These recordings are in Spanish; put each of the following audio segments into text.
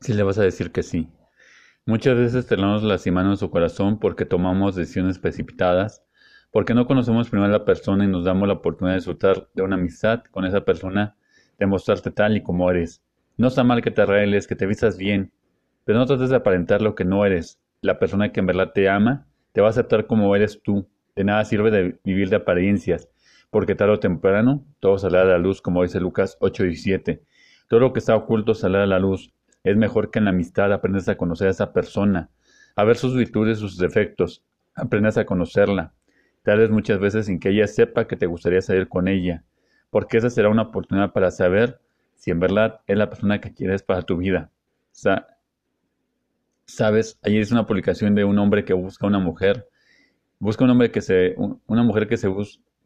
si le vas a decir que sí. Muchas veces tenemos lastimando su corazón porque tomamos decisiones precipitadas, porque no conocemos primero a la persona y nos damos la oportunidad de disfrutar de una amistad con esa persona, de mostrarte tal y como eres. No está mal que te arregles, que te vistas bien, pero no trates de aparentar lo que no eres. La persona que en verdad te ama te va a aceptar como eres tú. De nada sirve de vivir de apariencias, porque tarde o temprano todo saldrá a la luz, como dice Lucas 8:17. Todo lo que está oculto saldrá a la luz. Es mejor que en la amistad aprendas a conocer a esa persona, a ver sus virtudes, sus defectos, aprendas a conocerla, tal vez muchas veces sin que ella sepa que te gustaría salir con ella, porque esa será una oportunidad para saber si en verdad es la persona que quieres para tu vida. Sabes, ayer es una publicación de un hombre que busca una mujer, busca un hombre que se, una mujer que se,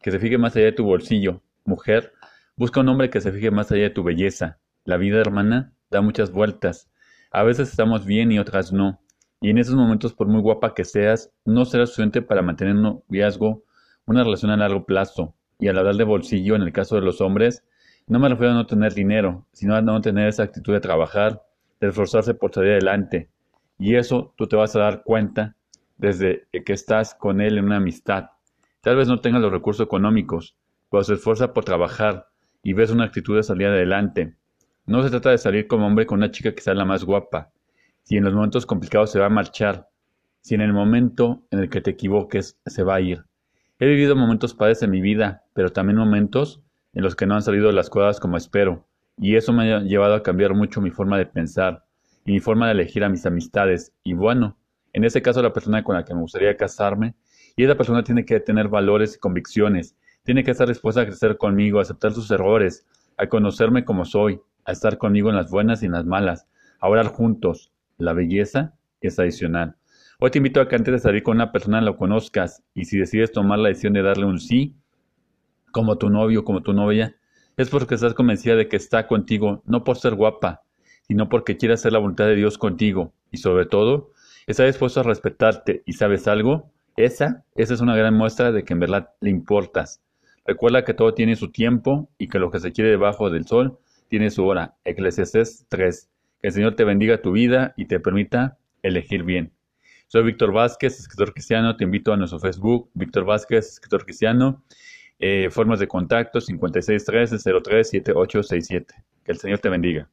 que se fije más allá de tu bolsillo, mujer, busca un hombre que se fije más allá de tu belleza. La vida, hermana, da muchas vueltas. A veces estamos bien y otras no. Y en esos momentos, por muy guapa que seas, no será suficiente para mantener un noviazgo, una relación a largo plazo. Y al hablar de bolsillo, en el caso de los hombres, no me refiero a no tener dinero, sino a no tener esa actitud de trabajar, de esforzarse por salir adelante. Y eso tú te vas a dar cuenta desde que estás con él en una amistad. Tal vez no tengas los recursos económicos, pero se esfuerza por trabajar y ves una actitud de salir adelante. No se trata de salir como hombre con una chica que sea la más guapa. Si en los momentos complicados se va a marchar, si en el momento en el que te equivoques se va a ir. He vivido momentos padres en mi vida, pero también momentos en los que no han salido las cosas como espero, y eso me ha llevado a cambiar mucho mi forma de pensar y mi forma de elegir a mis amistades. Y bueno, en ese caso la persona con la que me gustaría casarme, y esa persona tiene que tener valores y convicciones, tiene que estar dispuesta a crecer conmigo, a aceptar sus errores, a conocerme como soy, a estar conmigo en las buenas y en las malas, a orar juntos. La belleza es adicional. Hoy te invito a que antes de salir con una persona lo conozcas y si decides tomar la decisión de darle un sí, como tu novio, como tu novia, es porque estás convencida de que está contigo, no por ser guapa, sino porque quiere hacer la voluntad de Dios contigo y sobre todo, está dispuesto a respetarte y sabes algo, esa, esa es una gran muestra de que en verdad le importas. Recuerda que todo tiene su tiempo y que lo que se quiere debajo del sol tiene su hora. Eclesiastes 3. Que el Señor te bendiga tu vida y te permita elegir bien. Soy Víctor Vázquez, escritor cristiano. Te invito a nuestro Facebook, Víctor Vázquez, escritor cristiano. Eh, formas de contacto 5613 037867. Que el Señor te bendiga.